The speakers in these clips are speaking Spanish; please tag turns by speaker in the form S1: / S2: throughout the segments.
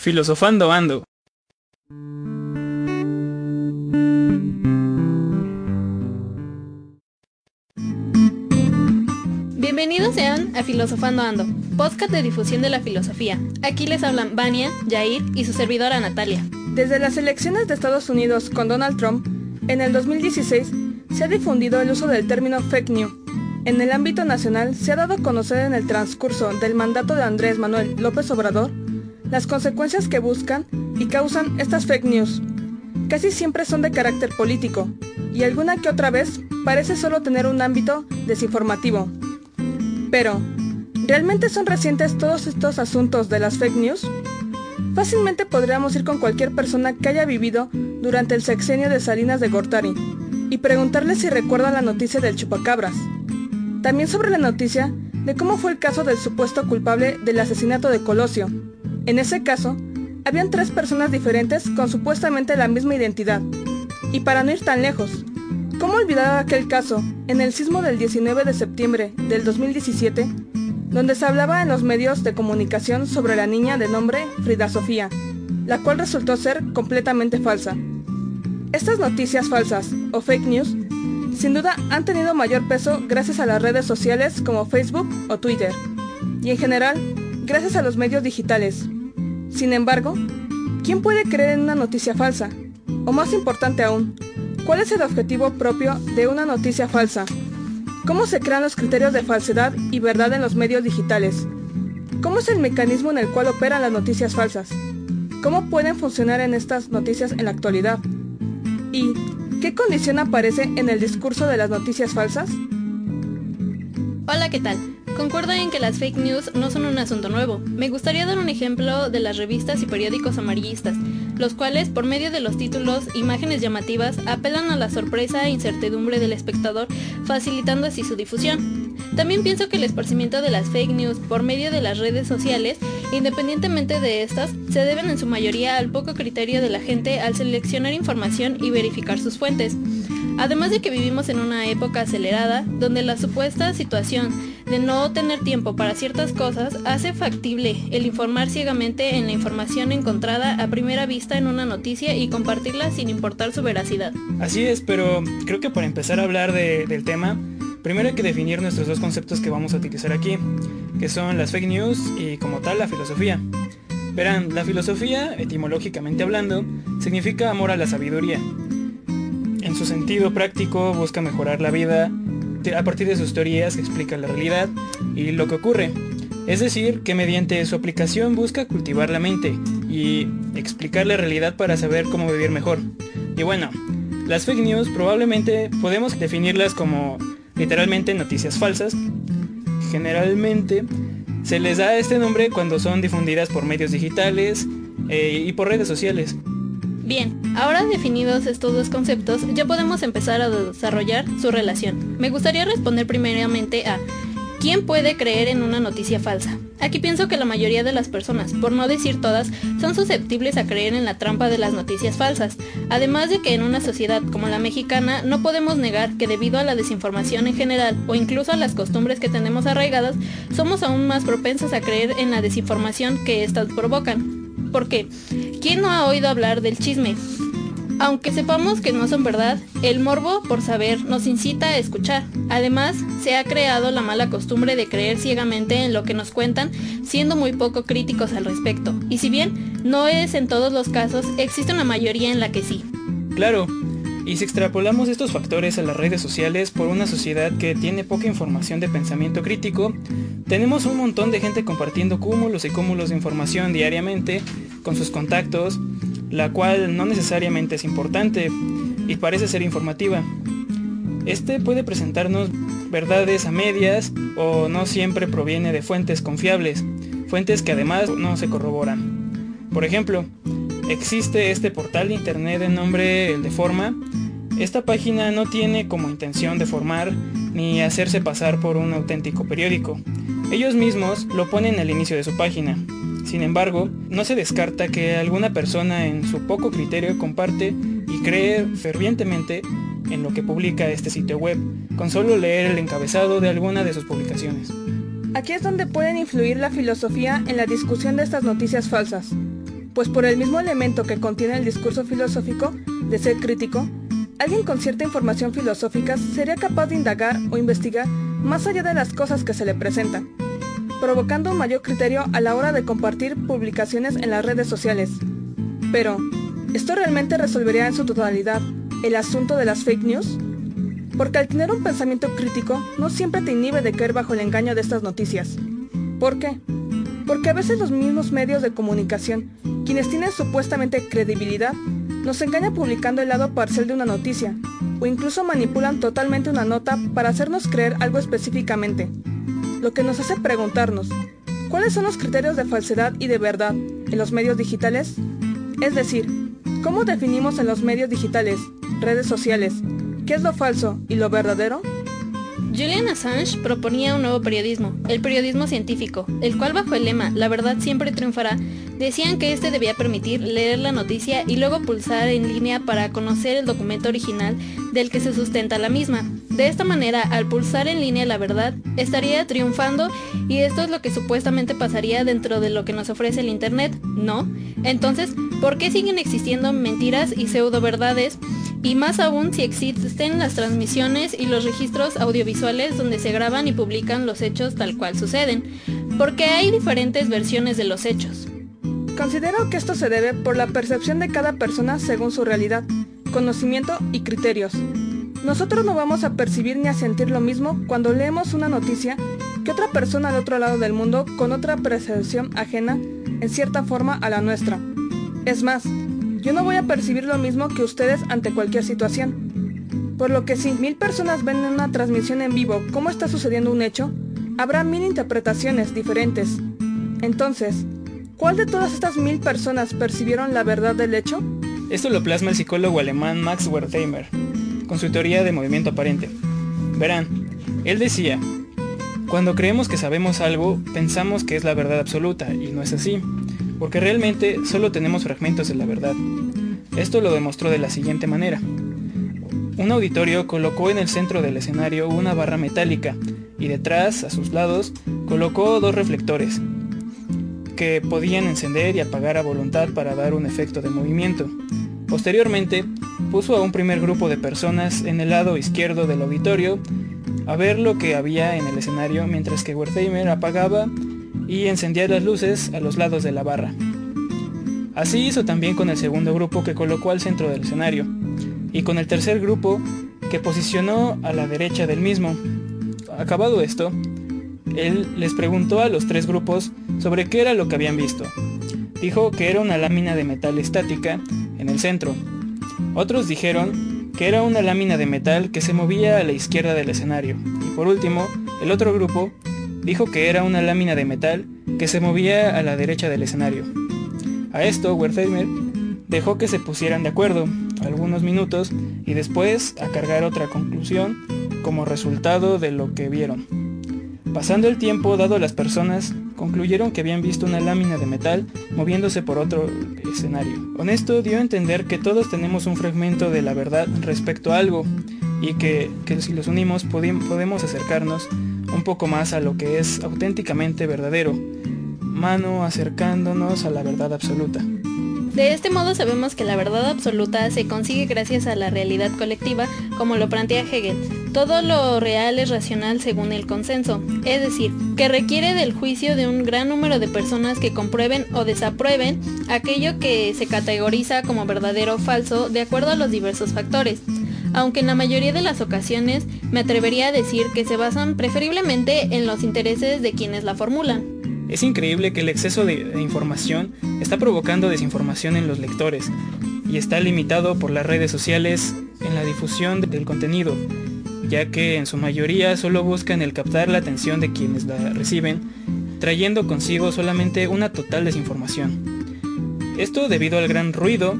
S1: Filosofando ando.
S2: Bienvenidos sean a Filosofando Ando, podcast de difusión de la filosofía. Aquí les hablan Vania, Jair y su servidora Natalia.
S3: Desde las elecciones de Estados Unidos con Donald Trump, en el 2016 se ha difundido el uso del término fake news. En el ámbito nacional se ha dado a conocer en el transcurso del mandato de Andrés Manuel López Obrador las consecuencias que buscan y causan estas fake news. Casi siempre son de carácter político y alguna que otra vez parece solo tener un ámbito desinformativo. Pero, ¿realmente son recientes todos estos asuntos de las fake news? Fácilmente podríamos ir con cualquier persona que haya vivido durante el sexenio de Salinas de Gortari y preguntarle si recuerda la noticia del chupacabras. También sobre la noticia de cómo fue el caso del supuesto culpable del asesinato de Colosio. En ese caso, habían tres personas diferentes con supuestamente la misma identidad. Y para no ir tan lejos, ¿cómo olvidar aquel caso en el sismo del 19 de septiembre del 2017, donde se hablaba en los medios de comunicación sobre la niña de nombre Frida Sofía, la cual resultó ser completamente falsa? Estas noticias falsas o fake news sin duda han tenido mayor peso gracias a las redes sociales como Facebook o Twitter, y en general gracias a los medios digitales. Sin embargo, ¿quién puede creer en una noticia falsa? O más importante aún, ¿cuál es el objetivo propio de una noticia falsa? ¿Cómo se crean los criterios de falsedad y verdad en los medios digitales? ¿Cómo es el mecanismo en el cual operan las noticias falsas? ¿Cómo pueden funcionar en estas noticias en la actualidad? ¿Y qué condición aparece en el discurso de las noticias falsas?
S2: Hola, ¿qué tal? Concuerdo en que las fake news no son un asunto nuevo. Me gustaría dar un ejemplo de las revistas y periódicos amarillistas, los cuales, por medio de los títulos, imágenes llamativas, apelan a la sorpresa e incertidumbre del espectador, facilitando así su difusión. También pienso que el esparcimiento de las fake news por medio de las redes sociales, independientemente de estas, se deben en su mayoría al poco criterio de la gente al seleccionar información y verificar sus fuentes. Además de que vivimos en una época acelerada, donde la supuesta situación de no tener tiempo para ciertas cosas hace factible el informar ciegamente en la información encontrada a primera vista en una noticia y compartirla sin importar su veracidad.
S1: Así es, pero creo que para empezar a hablar del tema, primero hay que definir nuestros dos conceptos que vamos a utilizar aquí, que son las fake news y como tal la filosofía. Verán, la filosofía, etimológicamente hablando, significa amor a la sabiduría en su sentido práctico busca mejorar la vida a partir de sus teorías que la realidad y lo que ocurre. Es decir, que mediante su aplicación busca cultivar la mente y explicar la realidad para saber cómo vivir mejor. Y bueno, las fake news probablemente podemos definirlas como literalmente noticias falsas. Generalmente se les da este nombre cuando son difundidas por medios digitales eh, y por redes sociales.
S2: Bien, ahora definidos estos dos conceptos, ya podemos empezar a desarrollar su relación. Me gustaría responder primeramente a ¿Quién puede creer en una noticia falsa? Aquí pienso que la mayoría de las personas, por no decir todas, son susceptibles a creer en la trampa de las noticias falsas. Además de que en una sociedad como la mexicana no podemos negar que debido a la desinformación en general o incluso a las costumbres que tenemos arraigadas, somos aún más propensos a creer en la desinformación que éstas provocan. ¿Por qué? ¿Quién no ha oído hablar del chisme? Aunque sepamos que no son verdad, el morbo por saber nos incita a escuchar. Además, se ha creado la mala costumbre de creer ciegamente en lo que nos cuentan, siendo muy poco críticos al respecto. Y si bien no es en todos los casos, existe una mayoría en la que sí.
S1: Claro, y si extrapolamos estos factores a las redes sociales por una sociedad que tiene poca información de pensamiento crítico, tenemos un montón de gente compartiendo cúmulos y cúmulos de información diariamente con sus contactos, la cual no necesariamente es importante y parece ser informativa. Este puede presentarnos verdades a medias o no siempre proviene de fuentes confiables, fuentes que además no se corroboran. Por ejemplo, existe este portal de internet de nombre El de Forma, esta página no tiene como intención de formar ni hacerse pasar por un auténtico periódico. Ellos mismos lo ponen al inicio de su página. Sin embargo, no se descarta que alguna persona en su poco criterio comparte y cree fervientemente en lo que publica este sitio web, con solo leer el encabezado de alguna de sus publicaciones.
S3: Aquí es donde pueden influir la filosofía en la discusión de estas noticias falsas pues por el mismo elemento que contiene el discurso filosófico de ser crítico, alguien con cierta información filosófica sería capaz de indagar o investigar más allá de las cosas que se le presentan, provocando un mayor criterio a la hora de compartir publicaciones en las redes sociales. Pero, ¿esto realmente resolvería en su totalidad el asunto de las fake news? Porque al tener un pensamiento crítico no siempre te inhibe de caer bajo el engaño de estas noticias. ¿Por qué? Porque a veces los mismos medios de comunicación, quienes tienen supuestamente credibilidad, nos engañan publicando el lado parcial de una noticia, o incluso manipulan totalmente una nota para hacernos creer algo específicamente. Lo que nos hace preguntarnos, ¿cuáles son los criterios de falsedad y de verdad en los medios digitales? Es decir, ¿cómo definimos en los medios digitales, redes sociales, ¿Qué es lo falso y lo verdadero?
S2: Julian Assange proponía un nuevo periodismo, el periodismo científico, el cual bajo el lema La verdad siempre triunfará, decían que este debía permitir leer la noticia y luego pulsar en línea para conocer el documento original del que se sustenta la misma. De esta manera, al pulsar en línea la verdad, estaría triunfando y esto es lo que supuestamente pasaría dentro de lo que nos ofrece el Internet, ¿no? Entonces, ¿por qué siguen existiendo mentiras y pseudo verdades? y más aún si existen las transmisiones y los registros audiovisuales donde se graban y publican los hechos tal cual suceden, porque hay diferentes versiones de los hechos.
S3: Considero que esto se debe por la percepción de cada persona según su realidad, conocimiento y criterios. Nosotros no vamos a percibir ni a sentir lo mismo cuando leemos una noticia que otra persona al otro lado del mundo con otra percepción ajena en cierta forma a la nuestra. Es más, yo no voy a percibir lo mismo que ustedes ante cualquier situación. Por lo que si mil personas ven en una transmisión en vivo cómo está sucediendo un hecho, habrá mil interpretaciones diferentes. Entonces, ¿cuál de todas estas mil personas percibieron la verdad del hecho?
S1: Esto lo plasma el psicólogo alemán Max Wertheimer, con su teoría de movimiento aparente. Verán, él decía, cuando creemos que sabemos algo, pensamos que es la verdad absoluta, y no es así porque realmente solo tenemos fragmentos de la verdad. Esto lo demostró de la siguiente manera. Un auditorio colocó en el centro del escenario una barra metálica y detrás, a sus lados, colocó dos reflectores que podían encender y apagar a voluntad para dar un efecto de movimiento. Posteriormente, puso a un primer grupo de personas en el lado izquierdo del auditorio a ver lo que había en el escenario mientras que Wertheimer apagaba y encendía las luces a los lados de la barra. Así hizo también con el segundo grupo que colocó al centro del escenario, y con el tercer grupo que posicionó a la derecha del mismo. Acabado esto, él les preguntó a los tres grupos sobre qué era lo que habían visto. Dijo que era una lámina de metal estática en el centro. Otros dijeron que era una lámina de metal que se movía a la izquierda del escenario. Y por último, el otro grupo dijo que era una lámina de metal que se movía a la derecha del escenario. A esto, Wertheimer dejó que se pusieran de acuerdo algunos minutos y después a cargar otra conclusión como resultado de lo que vieron. Pasando el tiempo, dado las personas, concluyeron que habían visto una lámina de metal moviéndose por otro escenario. Con esto dio a entender que todos tenemos un fragmento de la verdad respecto a algo y que, que si los unimos podemos acercarnos un poco más a lo que es auténticamente verdadero, mano acercándonos a la verdad absoluta.
S2: De este modo sabemos que la verdad absoluta se consigue gracias a la realidad colectiva, como lo plantea Hegel. Todo lo real es racional según el consenso, es decir, que requiere del juicio de un gran número de personas que comprueben o desaprueben aquello que se categoriza como verdadero o falso de acuerdo a los diversos factores. Aunque en la mayoría de las ocasiones me atrevería a decir que se basan preferiblemente en los intereses de quienes la formulan.
S1: Es increíble que el exceso de, información está provocando desinformación en los lectores y está limitado por las redes sociales en la difusión del contenido, ya que en su mayoría solo buscan el captar la atención de quienes la reciben, trayendo consigo solamente una total desinformación. Esto debido al gran ruido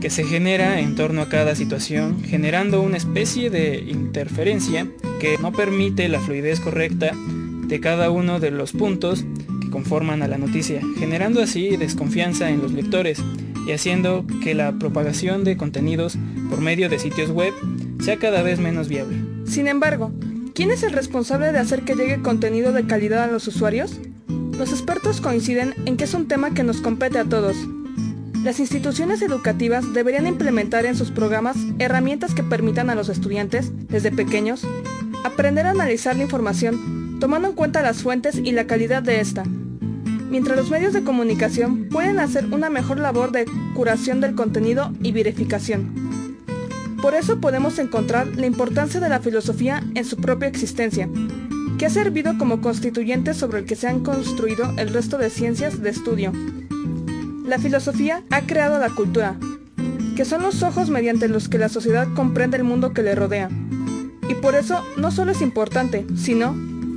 S1: que se genera en torno a cada situación, generando una especie de interferencia que no permite la fluidez correcta de cada uno de los puntos que conforman a la noticia, generando así desconfianza en los lectores y haciendo que la propagación de contenidos por medio de sitios web sea cada vez menos viable.
S3: Sin embargo, ¿quién es el responsable de hacer que llegue contenido de calidad a los usuarios? Los expertos coinciden en que es un tema que nos compete a todos, Las instituciones educativas deberían implementar en sus programas herramientas que permitan a los estudiantes, desde pequeños, aprender a analizar la información tomando en cuenta las fuentes y la calidad de esta. Mientras los medios de comunicación pueden hacer una mejor labor de curación del contenido y verificación. Por eso podemos encontrar la importancia de la filosofía en su propia existencia, que ha servido como constituyente sobre el que se han construido el resto de ciencias de estudio. La filosofía ha creado la cultura, que son los ojos mediante los que la sociedad comprende el mundo que le rodea. Y por eso no solo es importante, sino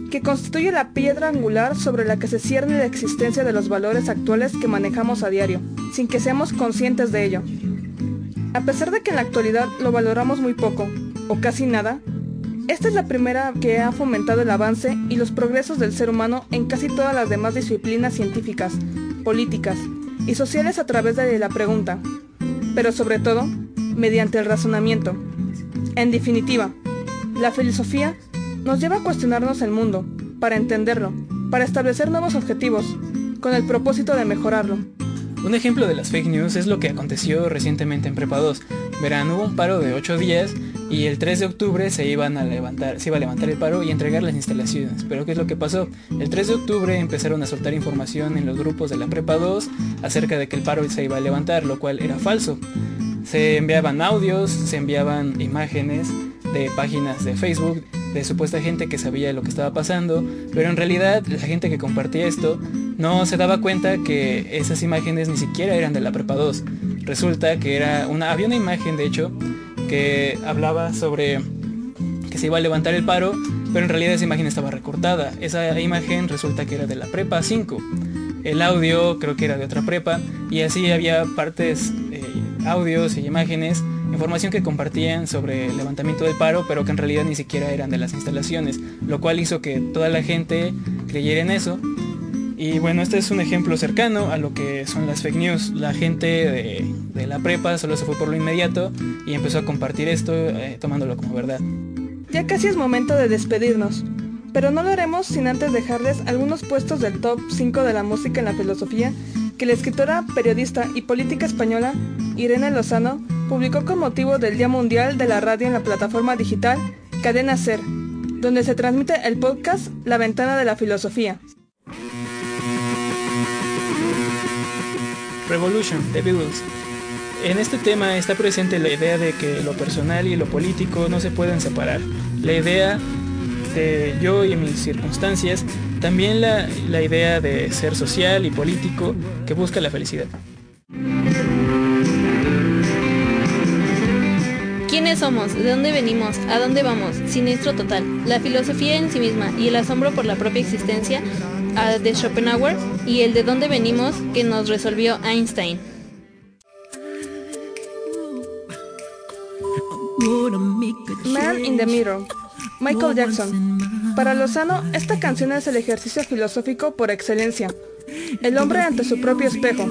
S3: que constituye la piedra angular sobre la que se cierne la existencia de los valores actuales que manejamos a diario, sin que seamos conscientes de ello. A pesar de que en la actualidad lo valoramos muy poco, o casi nada, esta es la primera que ha fomentado el avance y los progresos del ser humano en casi todas las demás disciplinas científicas, políticas, y sociales a través de la pregunta, pero sobre todo mediante el razonamiento. En definitiva, la filosofía nos lleva a cuestionarnos el mundo, para entenderlo, para establecer nuevos objetivos, con el propósito de mejorarlo.
S1: Un ejemplo de las fake news es lo que aconteció recientemente en Prepa 2. Verán, hubo un paro de 8 días y el 3 de octubre se a levantar, se iba a levantar el paro y entregar las instalaciones. Pero ¿qué es lo que pasó? El 3 de octubre empezaron a soltar información en los grupos de la Prepa 2 acerca de que el paro se iba a levantar, lo cual era falso. Se enviaban audios, se enviaban imágenes de páginas de Facebook de supuesta gente que sabía lo que estaba pasando, pero en realidad la gente que compartía esto no se daba cuenta que esas imágenes ni siquiera eran de la prepa 2. Resulta que era una había una imagen de hecho que hablaba sobre que se iba a levantar el paro, pero en realidad esa imagen estaba recortada. Esa imagen resulta que era de la prepa 5. El audio creo que era de otra prepa y así había partes, eh, audios y imágenes información que compartían sobre el levantamiento del paro, pero que en realidad ni siquiera eran de las instalaciones, lo cual hizo que toda la gente creyera en eso. Y bueno, este es un ejemplo cercano a lo que son las fake news. La gente de, la prepa solo se fue por lo inmediato y empezó a compartir esto eh, tomándolo como verdad.
S3: Ya casi es momento de despedirnos, pero no lo haremos sin antes dejarles algunos puestos del top 5 de la música en la filosofía que la escritora, periodista y política española Irene Lozano publicó con motivo del Día Mundial de la Radio en la plataforma digital Cadena Ser, donde se transmite el podcast La Ventana de la Filosofía.
S1: Revolution, The Beatles. En este tema está presente la idea de que lo personal y lo político no se pueden separar. La idea de yo y mis circunstancias, también la, la idea de ser social y político que busca la felicidad.
S2: ¿Quiénes somos? ¿De dónde venimos? ¿A dónde vamos? Siniestro total. La filosofía en sí misma y el asombro por la propia existencia de Schopenhauer y el de dónde venimos que nos resolvió Einstein.
S3: Man in the Mirror. Michael Jackson. Para Lozano, esta canción es el ejercicio filosófico por excelencia. El hombre ante su propio espejo.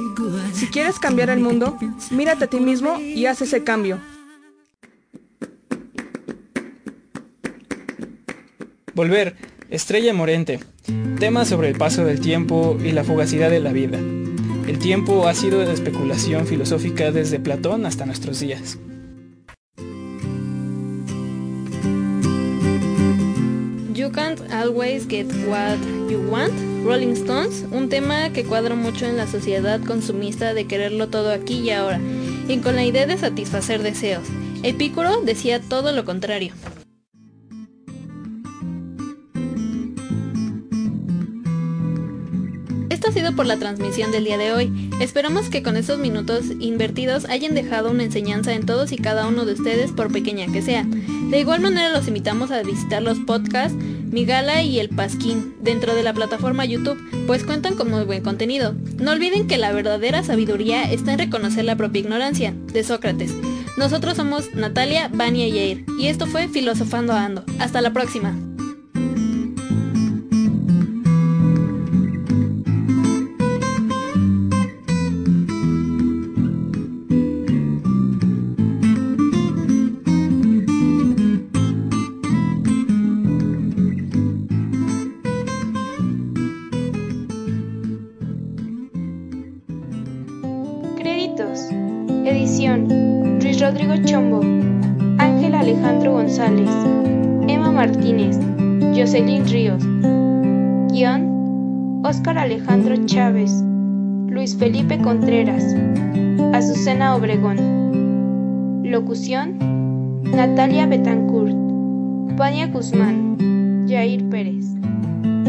S3: Si quieres cambiar el mundo, mírate a ti mismo y haz ese cambio.
S1: Volver, Estrella Morente. Tema sobre el paso del tiempo y la fugacidad de la vida. El tiempo ha sido de especulación filosófica desde Platón hasta nuestros días.
S2: You can't always get what you want. Rolling Stones, un tema que cuadra mucho en la sociedad consumista de quererlo todo aquí y ahora, y con la idea de satisfacer deseos. Epicuro decía todo lo contrario. Ha sido por la transmisión del día de hoy. Esperamos que con estos minutos invertidos hayan dejado una enseñanza en todos y cada uno de ustedes, por pequeña que sea. De igual manera los invitamos a visitar los podcasts Migala y El Pasquín dentro de la plataforma YouTube, pues cuentan con muy buen contenido. No olviden que la verdadera sabiduría está en reconocer la propia ignorancia, de Sócrates. Nosotros somos Natalia, Vania y Yair, y esto fue Filosofando Ando. Hasta la próxima.
S4: Edición. Luis Rodrigo Chombo. Ángel Alejandro González. Emma Martínez. Jocelyn Ríos. Guión. Óscar Alejandro Chávez. Luis Felipe Contreras. Azucena Obregón. Locución. Natalia Betancourt. Vania Guzmán. Jair Pérez.